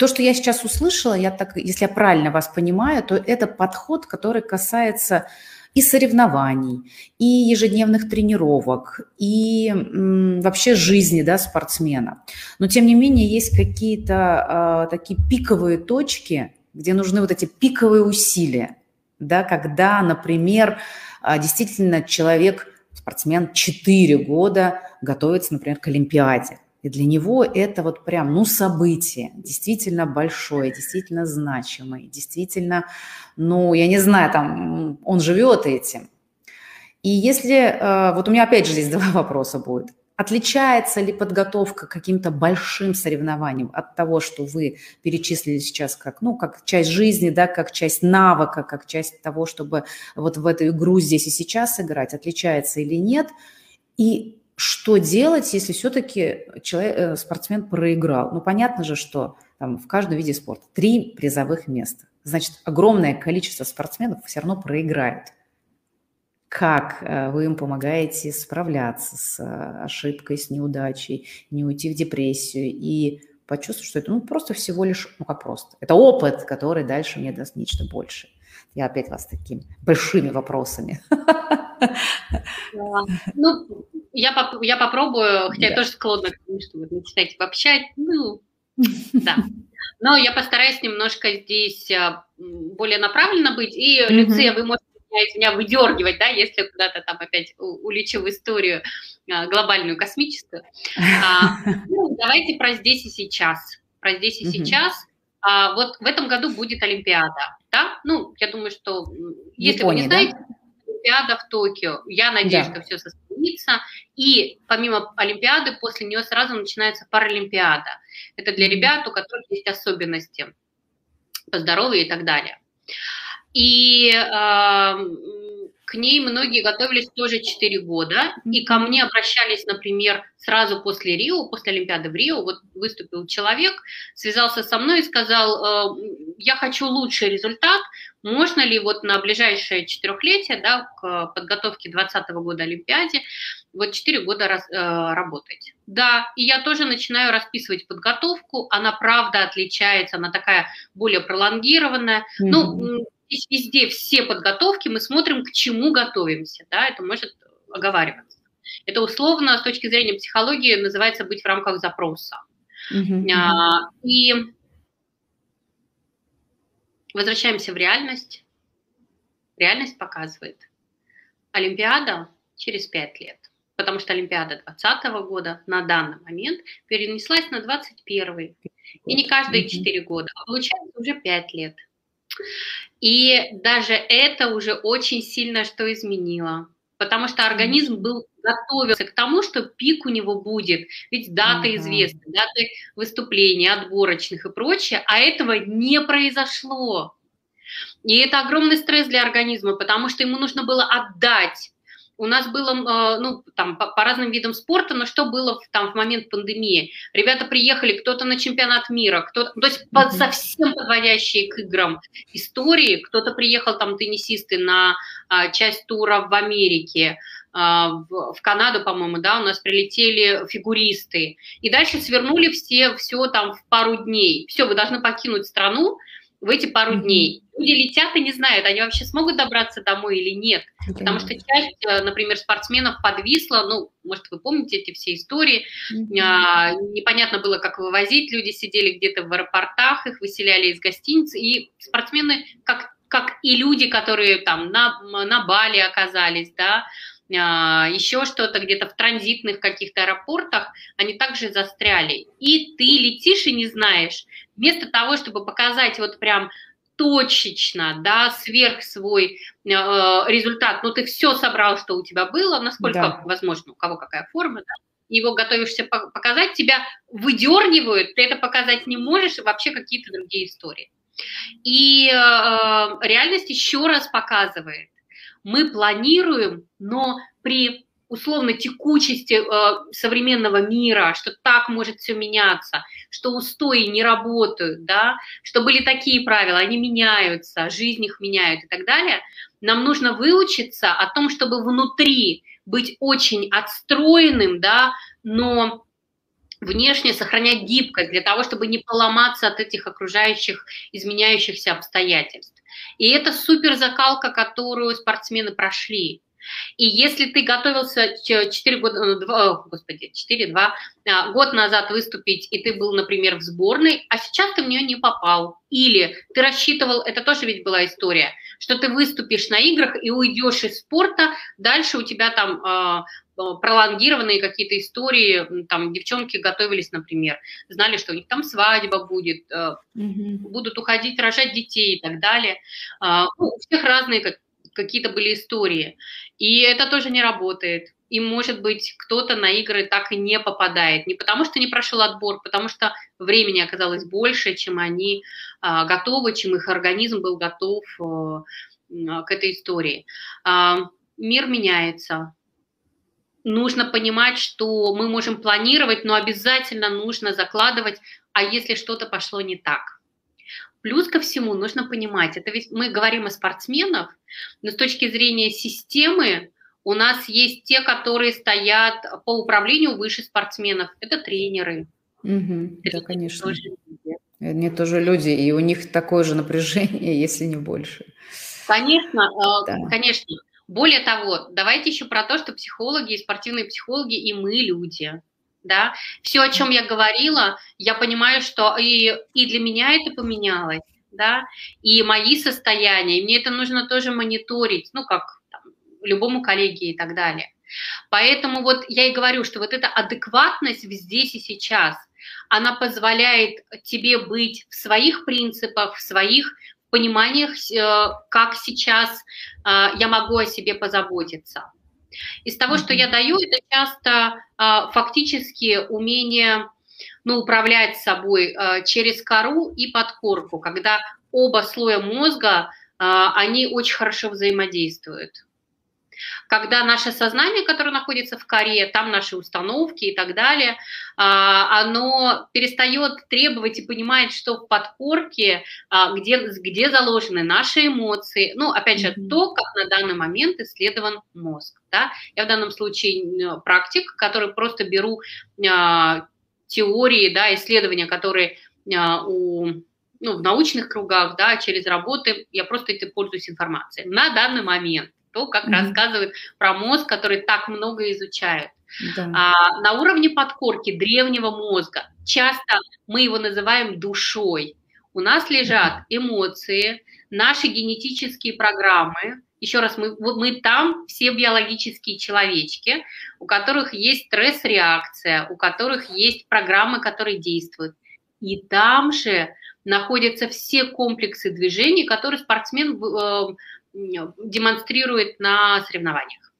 то, что я сейчас услышала, я так, если я правильно вас понимаю, то это подход, который касается и соревнований, и ежедневных тренировок, и м, вообще жизни да, спортсмена. Но тем не менее есть какие-то э, такие пиковые точки, где нужны вот эти пиковые усилия, да, когда, например, э, действительно человек, спортсмен 4 года готовится, например, к Олимпиаде. И для него это вот прям, ну, событие, действительно большое, действительно значимое, действительно, ну, я не знаю, там, он живет этим. И если, э, вот у меня опять же здесь *laughs* два вопроса будет. Отличается ли подготовка к каким-то большим соревнованиям от того, что вы перечислили сейчас как, ну, как часть жизни, да, как часть навыка, как часть того, чтобы вот в эту игру здесь и сейчас играть, отличается или нет? И что делать, если все-таки человек, э, спортсмен проиграл? Ну, понятно же, что там, в каждом виде спорта три призовых места. Значит, огромное количество спортсменов все равно проиграют. Как э, вы им помогаете справляться с э, ошибкой, с неудачей, не уйти в депрессию и почувствовать, что это ну, просто всего лишь, ну как просто, это опыт, который дальше мне даст нечто большее. Я опять вас такими большими вопросами. Ну, я, поп я попробую, хотя да. я тоже склонна к тому, чтобы начинать обобщать. Ну, *laughs* да. Но я постараюсь немножко здесь а, более направленно быть. И, mm-hmm. Люция, вы можете меня выдергивать, да, если куда-то там опять улечу в историю а, глобальную, космическую. А, *laughs* ну, давайте про здесь и сейчас. Про здесь и mm-hmm. сейчас. А, вот в этом году будет Олимпиада, да? Ну, я думаю, что если Япония, вы не знаете, да? Олимпиада в Токио. Я надеюсь, да. что все состоится. И помимо Олимпиады, после нее сразу начинается Паралимпиада. Это для ребят, у которых есть особенности по здоровью и так далее. И э, к ней многие готовились тоже 4 года, и ко мне обращались, например, сразу после Рио, после Олимпиады в Рио, вот выступил человек, связался со мной и сказал, э, я хочу лучший результат, можно ли вот на ближайшее четырехлетие, да, к подготовке 2020 года Олимпиаде, вот 4 года раз, э, работать. Да, и я тоже начинаю расписывать подготовку, она правда отличается, она такая более пролонгированная. Mm-hmm. Ну, везде все подготовки, мы смотрим, к чему готовимся, да, это может оговариваться. Это условно с точки зрения психологии называется быть в рамках запроса. Mm-hmm. А, и возвращаемся в реальность. Реальность показывает. Олимпиада через 5 лет, потому что Олимпиада 2020 года на данный момент перенеслась на 21 и не каждые 4 года, а получается уже 5 лет. И даже это уже очень сильно что изменило, потому что организм был готовился к тому, что пик у него будет, ведь даты uh-huh. известны, даты выступлений, отборочных и прочее, а этого не произошло. И это огромный стресс для организма, потому что ему нужно было отдать у нас было, э, ну, там, по, по разным видам спорта, но что было в, там в момент пандемии? Ребята приехали, кто-то на чемпионат мира, кто-то, то есть mm-hmm. совсем подводящие к играм истории, кто-то приехал, там, теннисисты на а, часть тура в Америке, а, в, в Канаду, по-моему, да, у нас прилетели фигуристы, и дальше свернули все, все там в пару дней. Все, вы должны покинуть страну, в эти пару дней. Люди летят и не знают, они вообще смогут добраться домой или нет. Okay. Потому что часть, э, например, спортсменов подвисла, ну, может, вы помните эти все истории, mm-hmm. а, непонятно было, как вывозить, люди сидели где-то в аэропортах, их выселяли из гостиниц, и спортсмены, как, как и люди, которые там на, на Бали оказались, да, а, еще что-то где-то в транзитных каких-то аэропортах, они также застряли. И ты летишь и не знаешь. Вместо того, чтобы показать вот прям точечно, да, сверх свой э, результат, ну ты все собрал, что у тебя было, насколько да. возможно, у кого какая форма, да, его готовишься показать, тебя выдергивают, ты это показать не можешь, и вообще какие-то другие истории. И э, реальность еще раз показывает, мы планируем, но при условно текучести э, современного мира, что так может все меняться, что устои не работают, да, что были такие правила, они меняются, жизнь их меняет и так далее, нам нужно выучиться о том, чтобы внутри быть очень отстроенным, да, но внешне сохранять гибкость для того, чтобы не поломаться от этих окружающих изменяющихся обстоятельств. И это супер закалка, которую спортсмены прошли. И если ты готовился 4 года, 2, господи, 4, 2, а, год назад выступить, и ты был, например, в сборной, а сейчас ты в нее не попал, или ты рассчитывал, это тоже ведь была история, что ты выступишь на играх и уйдешь из спорта, дальше у тебя там а, пролонгированные какие-то истории, там девчонки готовились, например, знали, что у них там свадьба будет, mm-hmm. будут уходить рожать детей и так далее. Ну, у всех разные какие-то были истории. И это тоже не работает. И, может быть, кто-то на игры так и не попадает. Не потому, что не прошел отбор, потому что времени оказалось больше, чем они а, готовы, чем их организм был готов а, к этой истории. А, мир меняется. Нужно понимать, что мы можем планировать, но обязательно нужно закладывать, а если что-то пошло не так. Плюс ко всему нужно понимать, это ведь мы говорим о спортсменах, но с точки зрения системы у нас есть те, которые стоят по управлению выше спортсменов. Это тренеры. Угу, это да, конечно. Тоже люди. Они тоже люди, и у них такое же напряжение, *laughs* если не больше. Конечно, э, да. конечно. Более того, давайте еще про то, что психологи и спортивные психологи, и мы люди да, все, о чем я говорила, я понимаю, что и, и для меня это поменялось, да, и мои состояния, и мне это нужно тоже мониторить, ну, как там, любому коллеге и так далее. Поэтому вот я и говорю, что вот эта адекватность здесь и сейчас, она позволяет тебе быть в своих принципах, в своих пониманиях, э, как сейчас э, я могу о себе позаботиться. Из того, что я даю, это часто а, фактически умение ну, управлять собой а, через кору и подкорку, когда оба слоя мозга, а, они очень хорошо взаимодействуют когда наше сознание, которое находится в коре, там наши установки и так далее, а, оно перестает требовать и понимает, что в подкорке, а, где, где заложены наши эмоции, ну, опять же, то, как на данный момент исследован мозг. Да? Я в данном случае практик, который просто беру а, теории, да, исследования, которые у ну, в научных кругах, да, через работы, я просто этим пользуюсь информацией. На данный момент то, как mm-hmm. рассказывают про мозг, который так много изучают. Да. А, на уровне подкорки древнего мозга часто мы его называем душой. У нас лежат эмоции, наши генетические программы. Еще раз, мы, мы там все биологические человечки, у которых есть стресс-реакция, у которых есть программы, которые действуют. И там же находятся все комплексы движений, которые спортсмен э, демонстрирует на соревнованиях.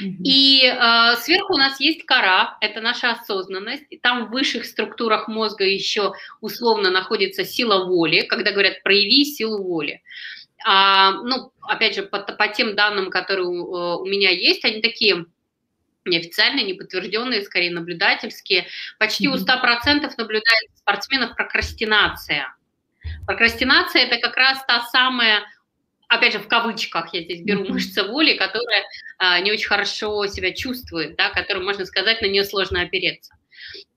И э, сверху у нас есть кора, это наша осознанность, и там в высших структурах мозга еще условно находится сила воли, когда говорят прояви силу воли. А, ну, опять же, по, по тем данным, которые у, э, у меня есть, они такие неофициальные, неподтвержденные, скорее наблюдательские. Почти mm-hmm. у 100% наблюдается спортсменов прокрастинация. Прокрастинация – это как раз та самая опять же, в кавычках я здесь беру мышца воли, которая а, не очень хорошо себя чувствует, да, которую, можно сказать, на нее сложно опереться.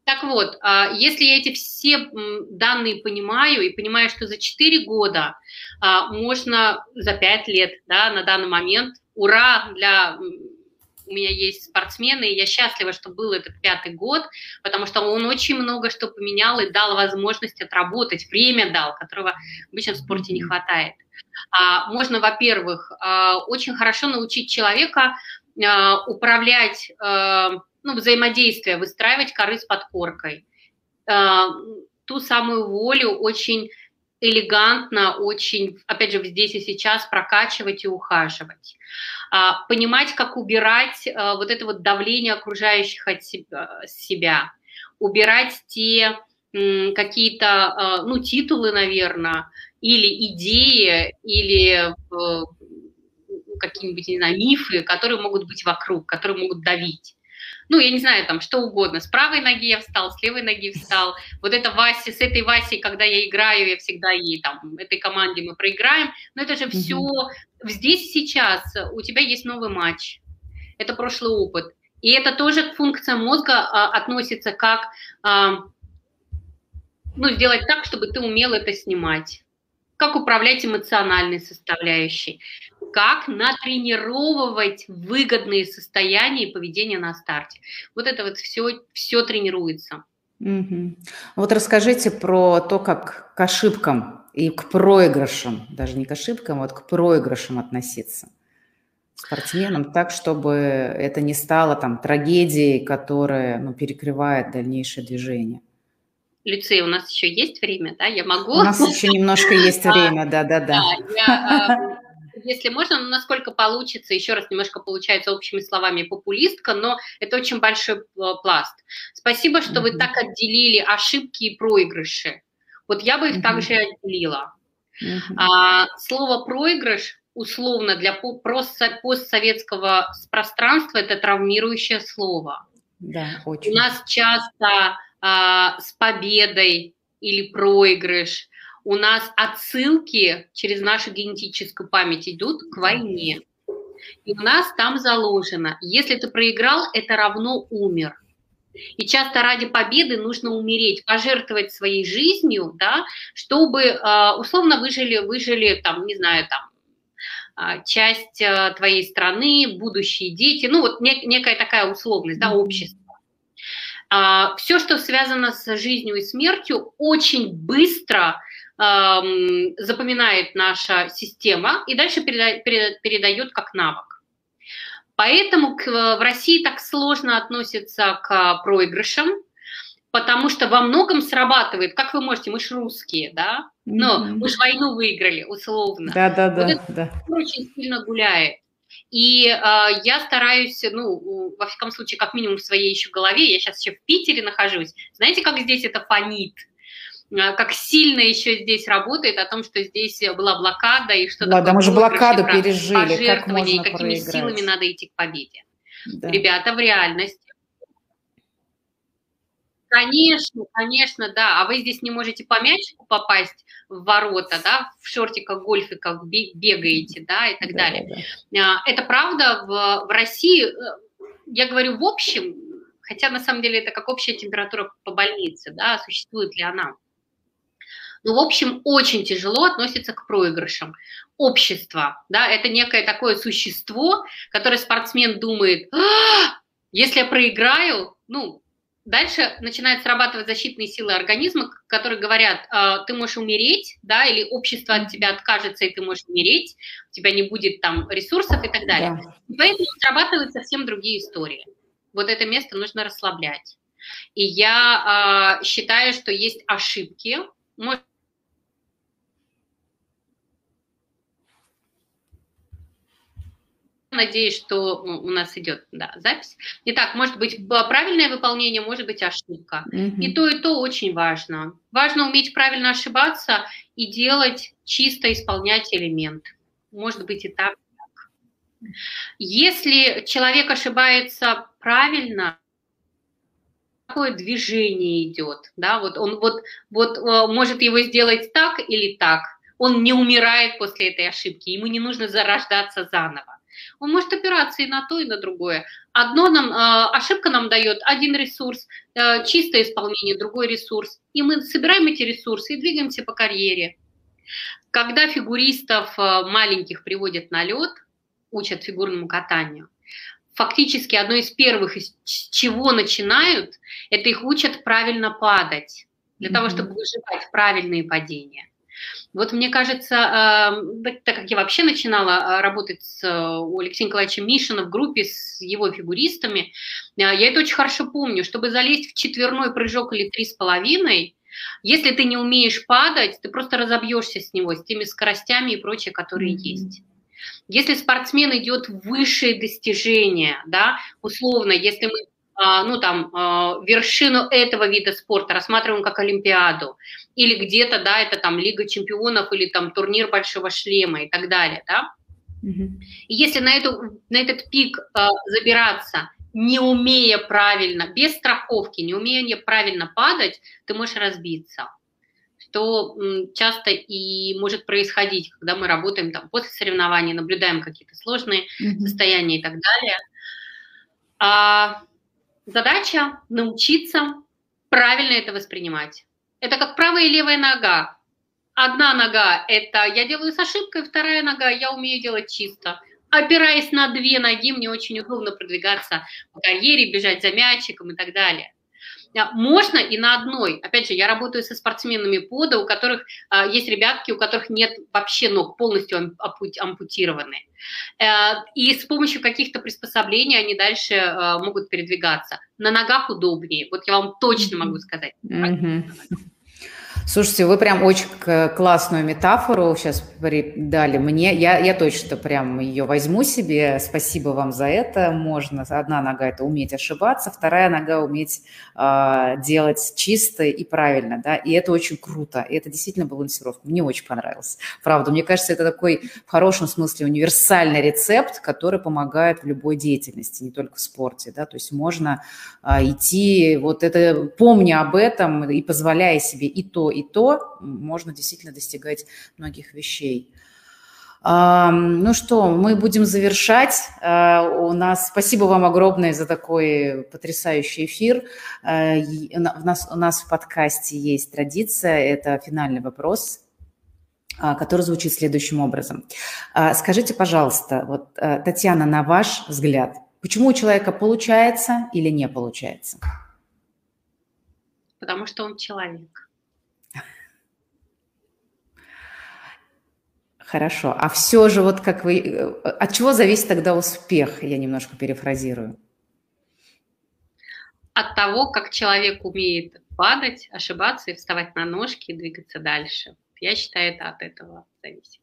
Так вот, а, если я эти все данные понимаю и понимаю, что за 4 года а, можно, за 5 лет, да, на данный момент, ура для у меня есть спортсмены, и я счастлива, что был этот пятый год, потому что он очень много что поменял и дал возможность отработать, время дал, которого обычно в спорте не хватает. А, можно, во-первых, а, очень хорошо научить человека управлять, ну, взаимодействие, выстраивать коры с подкоркой. Ту самую волю очень элегантно, очень, опять же, здесь и сейчас прокачивать и ухаживать. А, понимать, как убирать а, вот это вот давление окружающих от себя, убирать те какие-то, а, ну, титулы, наверное, или идеи, или э, какие-нибудь, не знаю, мифы, которые могут быть вокруг, которые могут давить ну, я не знаю, там, что угодно. С правой ноги я встал, с левой ноги встал. Вот это Вася, с этой Васей, когда я играю, я всегда ей, там, этой команде мы проиграем. Но это же mm-hmm. все здесь сейчас. У тебя есть новый матч. Это прошлый опыт. И это тоже к функциям мозга а, относится как, а, ну, сделать так, чтобы ты умел это снимать как управлять эмоциональной составляющей, как натренировывать выгодные состояния и поведение на старте. Вот это вот все, все тренируется. Угу. Вот расскажите про то, как к ошибкам и к проигрышам, даже не к ошибкам, а вот к проигрышам относиться спортсменам так, чтобы это не стало там трагедией, которая ну, перекрывает дальнейшее движение. Люция, у нас еще есть время, да? Я могу? У нас еще немножко есть *laughs* время, да-да-да. Если можно, ну, насколько получится, еще раз немножко получается общими словами популистка, но это очень большой э, пласт. Спасибо, что вы так отделили ошибки и проигрыши. Вот я бы их также отделила. А, слово проигрыш условно для постсоветского пространства это травмирующее слово. Да, очень. У нас часто а, с победой или проигрыш. У нас отсылки через нашу генетическую память идут к войне. И у нас там заложено, если ты проиграл, это равно умер. И часто ради победы нужно умереть, пожертвовать своей жизнью, да, чтобы а, условно выжили, выжили там, не знаю, там, а, часть твоей страны, будущие дети, ну вот некая такая условность, да, общество. А, Все, что связано с жизнью и смертью, очень быстро запоминает наша система и дальше передает как навык. Поэтому в России так сложно относятся к проигрышам, потому что во многом срабатывает, как вы можете, мы же русские, да, но мы же войну выиграли, условно. Да, да, да. Вот да. очень сильно гуляет. И э, я стараюсь, ну, во всяком случае, как минимум в своей еще голове, я сейчас еще в Питере нахожусь, знаете, как здесь это фонит? А, как сильно еще здесь работает о том, что здесь была блокада и что да, такое мы же блокаду пережили, пожертвование как и какими проиграть. силами надо идти к победе. Да. Ребята, в реальности Конечно, конечно, да. А вы здесь не можете по мячику попасть в ворота, да, в шортиках гольфиках бегаете, да, и так да, далее. Да. Это правда в, в России, э, я говорю в общем, хотя на самом деле это как общая температура по больнице, да, существует ли она. Но, в общем, очень тяжело относится к проигрышам. Общество, да, это некое такое существо, которое спортсмен думает, а, если я проиграю, ну, Дальше начинают срабатывать защитные силы организма, которые говорят, «А, ты можешь умереть, да, или общество от тебя откажется, и ты можешь умереть, у тебя не будет там ресурсов и так далее. Да. И поэтому срабатывают совсем другие истории. Вот это место нужно расслаблять. И я э, считаю, что есть ошибки, может Надеюсь, что у нас идет да, запись. Итак, может быть правильное выполнение, может быть ошибка. Mm-hmm. И то, и то очень важно. Важно уметь правильно ошибаться и делать чисто исполнять элемент. Может быть и так. Если человек ошибается правильно, какое движение идет, да, вот он вот, вот э, может его сделать так или так, он не умирает после этой ошибки, ему не нужно зарождаться заново. Он может опираться и на то, и на другое. Одно нам, э, ошибка нам дает один ресурс, э, чистое исполнение, другой ресурс. И мы собираем эти ресурсы и двигаемся по карьере. Когда фигуристов э, маленьких приводят на лед, учат фигурному катанию, фактически одно из первых, из чего начинают, это их учат правильно падать, для mm-hmm. того, чтобы выживать правильные падения. Вот мне кажется, э, так как я вообще начинала работать с у Алексея Николаевича Мишина в группе с его фигуристами, я это очень хорошо помню, чтобы залезть в четверной прыжок или три с половиной, если ты не умеешь падать, ты просто разобьешься с него, с теми скоростями и прочее, которые mm-hmm. есть. Если спортсмен идет в высшие достижения, да, условно, если мы ну, там, а, вершину этого вида спорта рассматриваем как Олимпиаду, или где-то, да, это там Лига чемпионов, или там турнир Большого шлема и так далее, да. И если на, эту, на этот пик э, забираться, не умея правильно, без страховки, не умея правильно падать, ты можешь разбиться что часто и может происходить, когда мы работаем там после соревнований, наблюдаем какие-то сложные mm-hmm. состояния и так далее. А задача научиться правильно это воспринимать. Это как правая и левая нога. Одна нога – это я делаю с ошибкой, вторая нога – я умею делать чисто. Опираясь на две ноги, мне очень удобно продвигаться по карьере, бежать за мячиком и так далее. Можно и на одной. Опять же, я работаю со спортсменами пода, у которых а, есть ребятки, у которых нет вообще ног, полностью ампутированы. А, и с помощью каких-то приспособлений они дальше а, могут передвигаться. На ногах удобнее. Вот я вам точно могу сказать. Mm-hmm. Слушайте, вы прям очень классную метафору сейчас дали мне. Я, я точно прям ее возьму себе. Спасибо вам за это. Можно. Одна нога – это уметь ошибаться, вторая нога – уметь э, делать чисто и правильно. Да? И это очень круто. И это действительно балансировка. Мне очень понравилось. Правда, мне кажется, это такой в хорошем смысле универсальный рецепт, который помогает в любой деятельности, не только в спорте. Да? То есть можно э, идти, вот это, помня об этом и позволяя себе и то, то, можно действительно достигать многих вещей. Ну что, мы будем завершать. А, у нас спасибо вам огромное за такой потрясающий эфир. А, у нас, у нас в подкасте есть традиция, это финальный вопрос, а, который звучит следующим образом. Скажите, пожалуйста, вот, Татьяна, на ваш взгляд, почему у человека получается или не получается? Потому что он человек. Хорошо. А все же вот как вы... Э, от чего зависит тогда успех? Я немножко перефразирую. От того, как человек умеет падать, ошибаться и вставать на ножки и двигаться дальше. Я считаю, это от этого зависит.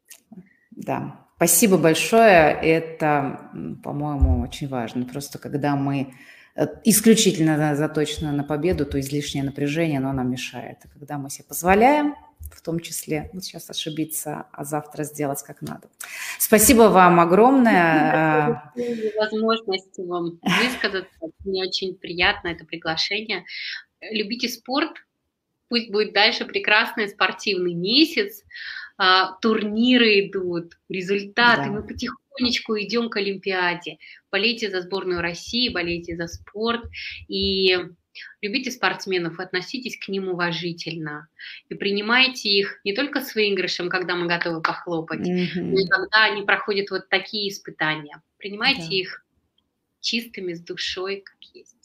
Да, спасибо большое. Это, по-моему, очень важно. Просто когда мы э, исключительно заточены на победу, то излишнее напряжение, оно нам мешает. А когда мы себе позволяем в том числе вот сейчас ошибиться, а завтра сделать как надо. Спасибо вам огромное. Возможности вам высказаться. Мне очень приятно это приглашение. Любите спорт, пусть будет дальше прекрасный спортивный месяц, а, турниры идут, результаты, да. мы потихонечку идем к Олимпиаде. Болейте за сборную России, болейте за спорт и Любите спортсменов, относитесь к ним уважительно и принимайте их не только с выигрышем, когда мы готовы похлопать, mm-hmm. но и когда они проходят вот такие испытания. Принимайте да. их чистыми, с душой, как есть.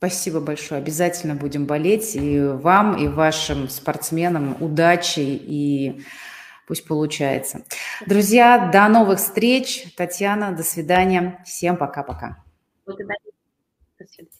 Спасибо большое. Обязательно будем болеть. И вам, и вашим спортсменам удачи и пусть получается. Друзья, до новых встреч. Татьяна, до свидания. Всем пока-пока. До свидания.